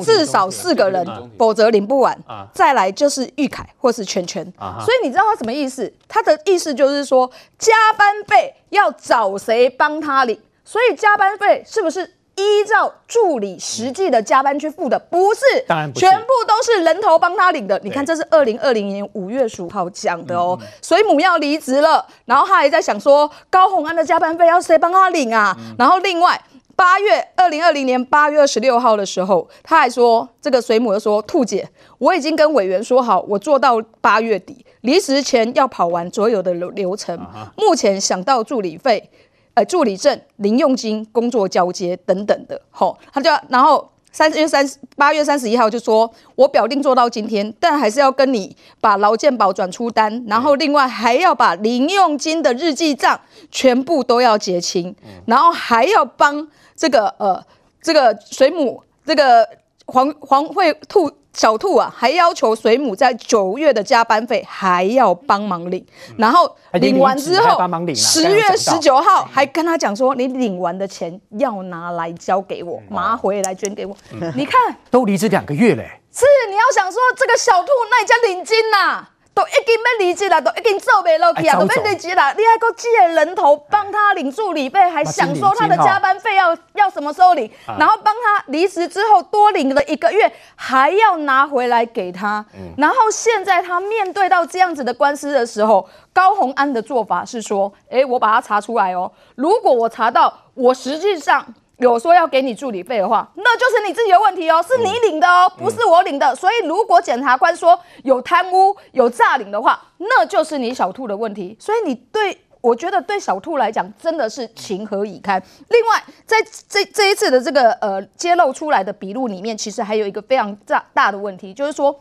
至少四个人，否则领不完。啊、再来就是玉凯或是圈圈，啊、所以你知道他什么意思？他的意思就是说加班费要找谁帮他领？所以加班费是不是？依照助理实际的加班去付的，不是，当然不是，全部都是人头帮他领的。你看，这是二零二零年五月十五号讲的哦。水母要离职了，然后他还在想说，高红安的加班费要谁帮他领啊？嗯、然后另外八月二零二零年八月二十六号的时候，他还说，这个水母又说，兔姐，我已经跟委员说好，我做到八月底，离职前要跑完所有的流流程。目前想到助理费。呃，助理证、零用金、工作交接等等的，吼，他就然后三月三十八月三十一号就说，我表定做到今天，但还是要跟你把劳健保转出单，然后另外还要把零用金的日记账全部都要结清，然后还要帮这个呃这个水母这个黄黄会兔。小兔啊，还要求水母在九月的加班费还要帮忙领，然后领完之后，十月十九号还跟他讲说，你领完的钱要拿来交给我，拿回来捐给我。你看，都离职两个月嘞。是，你要想说这个小兔那你叫领金呐。都已经要离职了，都已经做不落去啊，都要离职了。你还搁借人头帮他领助理费，还想说他的加班费要要什么时候领？然后帮他离职之后多领了一个月，还要拿回来给他。然后现在他面对到这样子的官司的时候，高虹安的做法是说：哎，我把他查出来哦。如果我查到我实际上。有说要给你助理费的话，那就是你自己的问题哦，是你领的哦，不是我领的。所以如果检察官说有贪污、有诈领的话，那就是你小兔的问题。所以你对，我觉得对小兔来讲真的是情何以堪。另外，在这这一次的这个呃揭露出来的笔录里面，其实还有一个非常大大的问题，就是说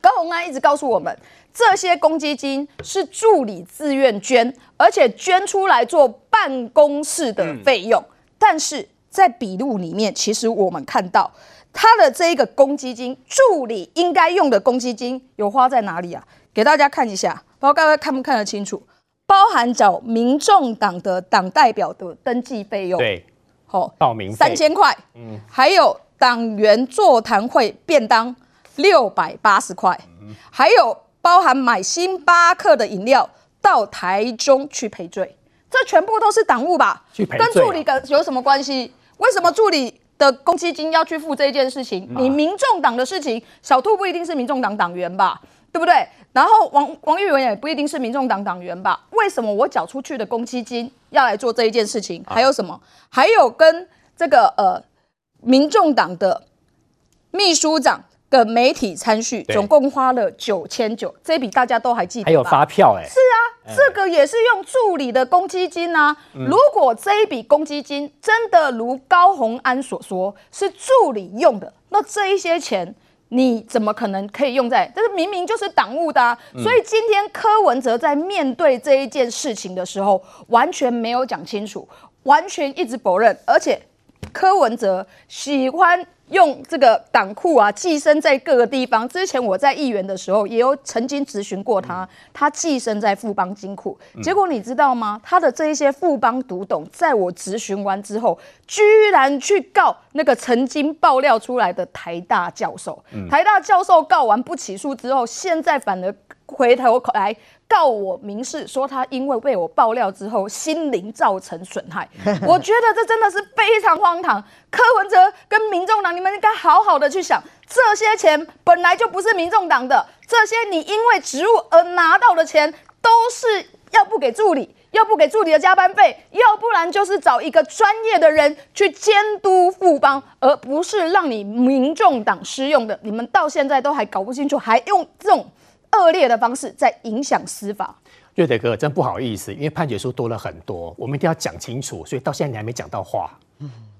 高虹安一直告诉我们，这些公积金是助理自愿捐，而且捐出来做办公室的费用，但是。在笔录里面，其实我们看到他的这一个公积金助理应该用的公积金有花在哪里啊？给大家看一下，不知道各位看不看得清楚？包含找民众党的党代表的登记费用，对，好、哦，报名三千块，嗯，还有党员座谈会便当六百八十块，嗯，还有包含买星巴克的饮料到台中去赔罪，这全部都是党务吧？去赔罪、啊、跟助理的有什么关系？为什么助理的公积金要去付这件事情？你民众党的事情，小兔不一定是民众党党员吧？对不对？然后王王玉文也不一定是民众党党员吧？为什么我缴出去的公积金要来做这一件事情？还有什么？还有跟这个呃民众党的秘书长的媒体参叙，总共花了九千九，这笔大家都还记得吧？还有发票哎、欸，是啊。这个也是用助理的公积金啊。如果这一笔公积金真的如高虹安所说是助理用的，那这一些钱你怎么可能可以用在？这是明明就是党务的啊。所以今天柯文哲在面对这一件事情的时候，完全没有讲清楚，完全一直否认，而且柯文哲喜欢。用这个党库啊，寄生在各个地方。之前我在议员的时候，也有曾经质询过他，他寄生在富邦金库。结果你知道吗？他的这一些富邦独董，在我质询完之后，居然去告那个曾经爆料出来的台大教授。台大教授告完不起诉之后，现在反而回头来。告我民事，说他因为被我爆料之后心灵造成损害，我觉得这真的是非常荒唐。柯文哲跟民众党，你们应该好好的去想，这些钱本来就不是民众党的，这些你因为职务而拿到的钱，都是要不给助理，要不给助理的加班费，要不然就是找一个专业的人去监督富邦，而不是让你民众党施用的。你们到现在都还搞不清楚，还用这种。恶劣的方式在影响司法，瑞德哥真不好意思，因为判决书多了很多，我们一定要讲清楚，所以到现在你还没讲到话，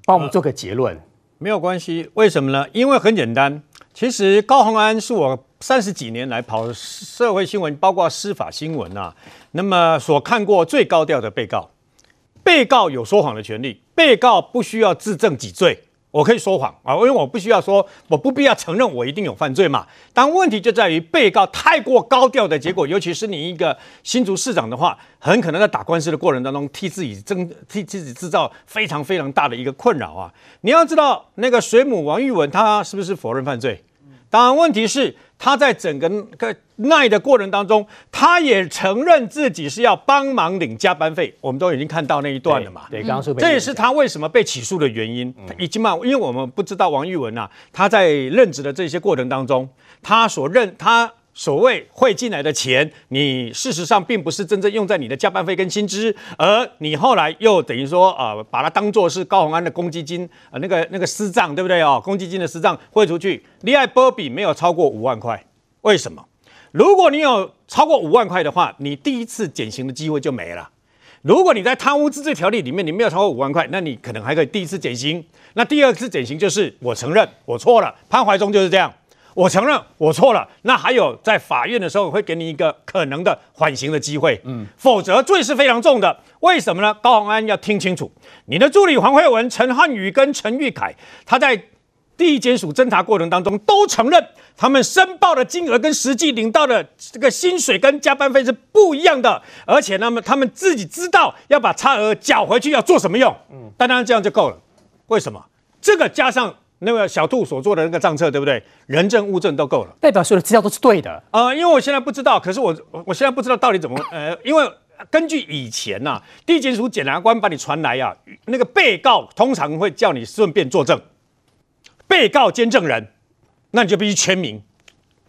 帮我们做个结论。没有关系，为什么呢？因为很简单，其实高虹安是我三十几年来跑社会新闻，包括司法新闻啊，那么所看过最高调的被告，被告有说谎的权利，被告不需要自证己罪。我可以说谎啊，因为我不需要说，我不必要承认我一定有犯罪嘛。但问题就在于被告太过高调的结果，尤其是你一个新竹市长的话，很可能在打官司的过程当中替自己争、替自己制造非常非常大的一个困扰啊。你要知道，那个水母王玉文他是不是否认犯罪？当然，问题是他在整个个耐的过程当中，他也承认自己是要帮忙领加班费。我们都已经看到那一段了嘛。对，刚刚说这也是他为什么被起诉的原因。已经嘛，因为我们不知道王玉文啊，他在任职的这些过程当中，他所认他。所谓汇进来的钱，你事实上并不是真正用在你的加班费跟薪资，而你后来又等于说啊、把它当作是高虹安的公积金，呃，那个那个私账，对不对哦？公积金的私账汇出去，利爱波比没有超过五万块，为什么？如果你有超过五万块的话，你第一次减刑的机会就没了。如果你在贪污治罪条例里面你没有超过五万块，那你可能还可以第一次减刑，那第二次减刑就是我承认我错了，潘怀宗就是这样。我承认我错了，那还有在法院的时候会给你一个可能的缓刑的机会，嗯，否则罪是非常重的。为什么呢？高虹安要听清楚，你的助理黄慧文、陈汉宇跟陈玉凯，他在地检署侦查过程当中都承认，他们申报的金额跟实际领到的这个薪水跟加班费是不一样的，而且那么，他们自己知道要把差额缴回去要做什么用，嗯，单单这样就够了。为什么？这个加上。那个小兔所做的那个账册，对不对？人证物证都够了，代表所有的资料都是对的。啊、呃，因为我现在不知道，可是我我现在不知道到底怎么呃，因为根据以前呐、啊，地检署检察官把你传来呀、啊，那个被告通常会叫你顺便作证，被告兼证人，那你就必须签名。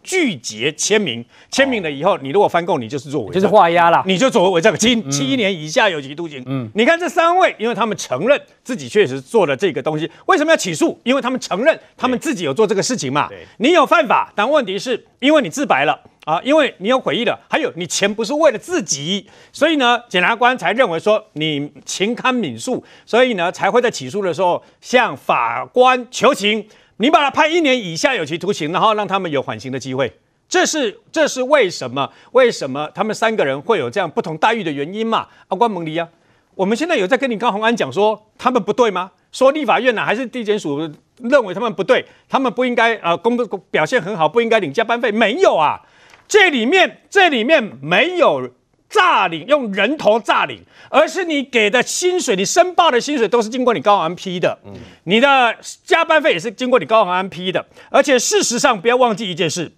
拒绝签名，签名了以后，你如果翻供，你就是作伪，就是画押了，你就作为伪证，七七年以下有期徒刑。嗯，你看这三位，因为他们承认自己确实做了这个东西，为什么要起诉？因为他们承认他们自己有做这个事情嘛。对，你有犯法，但问题是因为你自白了啊，因为你有悔意了，还有你钱不是为了自己，所以呢，检察官才认为说你情堪敏恕，所以呢，才会在起诉的时候向法官求情。你把他判一年以下有期徒刑，然后让他们有缓刑的机会，这是这是为什么？为什么他们三个人会有这样不同待遇的原因嘛？阿关蒙离啊，我们现在有在跟你高洪安讲说他们不对吗？说立法院呢、还是地检署认为他们不对，他们不应该呃工作表现很好，不应该领加班费？没有啊，这里面这里面没有诈领，用人头诈领，而是你给的薪水，你申报的薪水都是经过你高虹安批的，嗯，你的加班费也是经过你高虹安批的，而且事实上不要忘记一件事，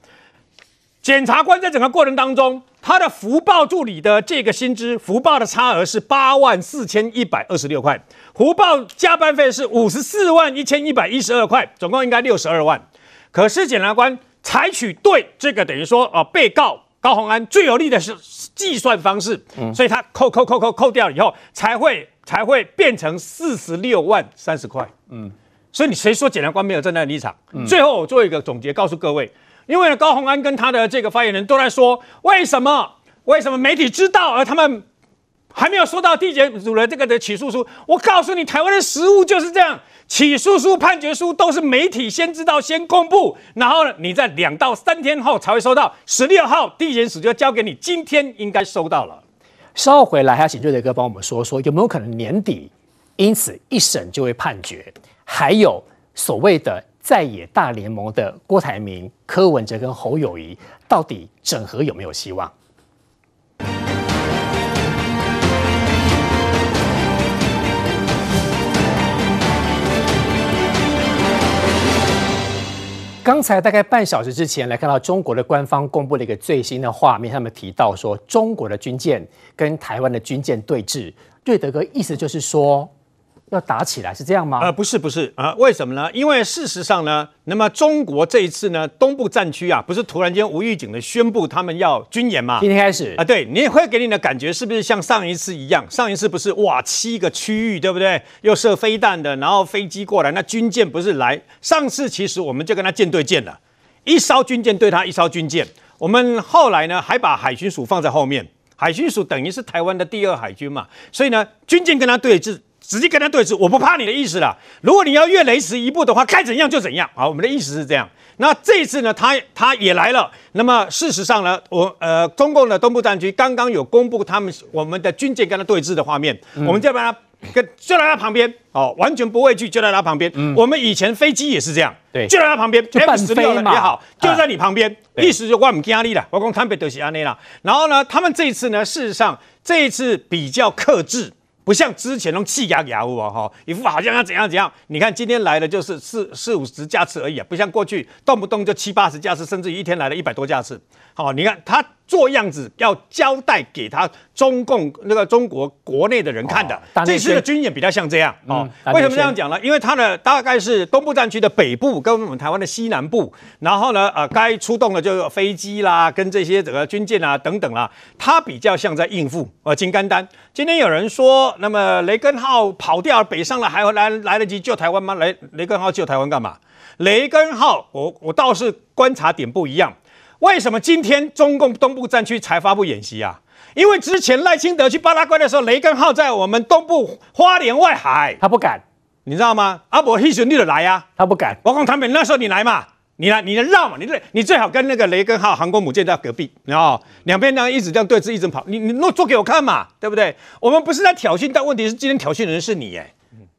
检察官在整个过程当中。他的福报助理的这个薪资福报的差额是八万四千一百二十六块，福报加班费是五十四万一千一百一十二块，总共应该六十二万。可是检察官采取对这个等于说啊、呃、被告高鸿安最有利的是计算方式，嗯、所以他扣扣扣扣扣掉以后才会才会变成四十六万三十块。嗯，所以你谁说检察官没有站在立场？嗯、最后我做一个总结，告诉各位。因为呢，高鸿安跟他的这个发言人都在说，为什么为什么媒体知道，而他们还没有收到地检署的这个的起诉书？我告诉你，台湾的实务就是这样，起诉书、判决书都是媒体先知道、先公布，然后呢，你在两到三天后才会收到。十六号地检署就交给你，今天应该收到了。稍后回来还要请瑞德哥帮我们说说，有没有可能年底因此一审就会判决？还有所谓的。在野大联盟的郭台铭、柯文哲跟侯友宜，到底整合有没有希望？刚才大概半小时之前，来看到中国的官方公布了一个最新的画面，他们提到说，中国的军舰跟台湾的军舰对峙。瑞德哥意思就是说。要打起来是这样吗？呃，不是，不是啊，为什么呢？因为事实上呢，那么中国这一次呢，东部战区啊，不是突然间无预警的宣布他们要军演吗？今天开始啊，对，你也会给你的感觉是不是像上一次一样？上一次不是哇，七个区域对不对？又射飞弹的，然后飞机过来，那军舰不是来？上次其实我们就跟他舰对舰了，一艘军舰对他一艘军舰。我们后来呢，还把海巡署放在后面，海巡署等于是台湾的第二海军嘛，所以呢，军舰跟他对峙。直接跟他对峙，我不怕你的意思了。如果你要越雷池一步的话，该怎样就怎样。好，我们的意思是这样。那这一次呢，他他也来了。那么事实上呢，我呃，中共的东部战区刚刚有公布他们我们的军舰跟他对峙的画面，嗯、我们就把他跟就在他旁边哦，完全不畏惧，就在他旁边。嗯、我们以前飞机也是这样，对，就在他旁边，F 十六也好，就在你旁边，啊、意思就我们压力了，我讲坦白就是安内了。然后呢，他们这一次呢，事实上这一次比较克制。不像之前那种气压压物啊，哈，一副好像要怎样怎样。你看今天来的就是四四五十架次而已啊，不像过去动不动就七八十架次，甚至于一天来了一百多架次。好，你看他。做样子要交代给他中共那个中国国内的人看的，哦、这次的军演比较像这样哦。为什么这样讲呢？因为它的大概是东部战区的北部跟我们台湾的西南部，然后呢，呃，该出动的就有飞机啦，跟这些整个军舰啊等等啦，它比较像在应付呃金刚丹。今天有人说，那么雷根号跑掉北上了，还会来来得及救台湾吗？雷雷根号救台湾干嘛？雷根号，我我倒是观察点不一样。为什么今天中共东部战区才发布演习啊？因为之前赖清德去巴拉圭的时候，雷根号在我们东部花莲外海，他不敢，你知道吗？阿伯希顺利的来呀，他不敢。我讲他们那时候你来嘛，你来，你能绕嘛？你最你最好跟那个雷根号航空母舰在隔壁，然后两边这样一直这样对峙，一直跑，你你弄做给我看嘛，对不对？我们不是在挑衅，但问题是今天挑衅的人是你哎，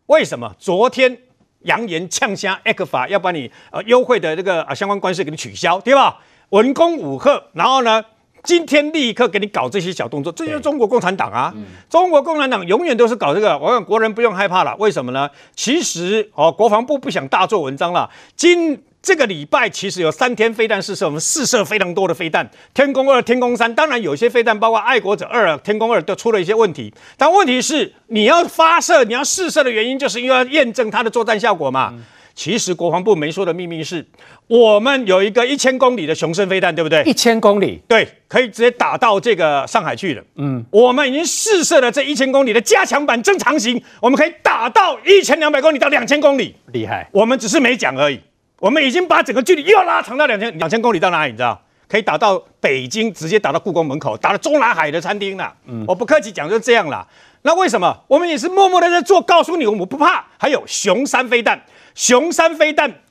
为什么？昨天扬言呛声 ECFA 要把你呃优惠的这个啊相关关税给你取消，对吧？文攻武吓，然后呢，今天立刻给你搞这些小动作，这就是中国共产党啊！嗯、中国共产党永远都是搞这个。我想国人不用害怕了，为什么呢？其实哦，国防部不想大做文章了。今这个礼拜其实有三天飞弹试射，我们试射非常多的飞弹，天宫二、天宫三。当然有些飞弹，包括爱国者二、天宫二都出了一些问题。但问题是，你要发射、你要试射的原因，就是因为要验证它的作战效果嘛。嗯其实国防部没说的秘密是，我们有一个一千公里的雄升飞弹，对不对？一千公里，对，可以直接打到这个上海去了。嗯，我们已经试射了这一千公里的加强版正常型，我们可以打到一千两百公里到两千公里，厉害。我们只是没讲而已，我们已经把整个距离又拉长到两千两千公里到哪里？你知道？可以打到北京，直接打到故宫门口，打到中南海的餐厅了。嗯，我不客气讲就这样了。那为什么？我们也是默默的在做，告诉你我们不怕。还有熊三飞弹。熊三飞弹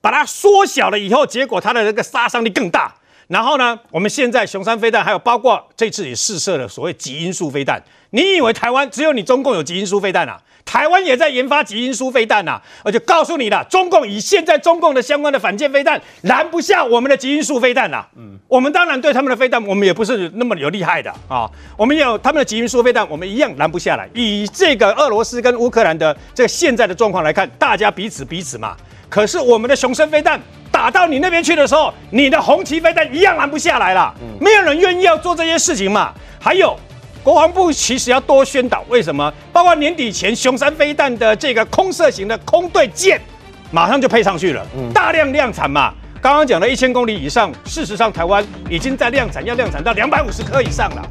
把它缩小了以后，结果它的那个杀伤力更大。然后呢，我们现在熊三飞弹，还有包括这次也试射了所谓极音速飞弹。你以为台湾只有你中共有极音速飞弹啊？台湾也在研发极音速飞弹呐！而且告诉你了，中共以现在中共的相关的反舰飞弹拦不下我们的极音速飞弹呐。嗯，我们当然对他们的飞弹，我们也不是那么有厉害的啊。我们有他们的极音速飞弹，我们一样拦不下来。以这个俄罗斯跟乌克兰的这个现在的状况来看，大家彼此彼此嘛。可是我们的雄升飞弹打到你那边去的时候，你的红旗飞弹一样拦不下来了。没有人愿意要做这些事情嘛。还有，国防部其实要多宣导，为什么？包括年底前雄三飞弹的这个空射型的空对舰，马上就配上去了，大量量产嘛。刚刚讲的一千公里以上，事实上台湾已经在量产，要量产到两百五十颗以上了。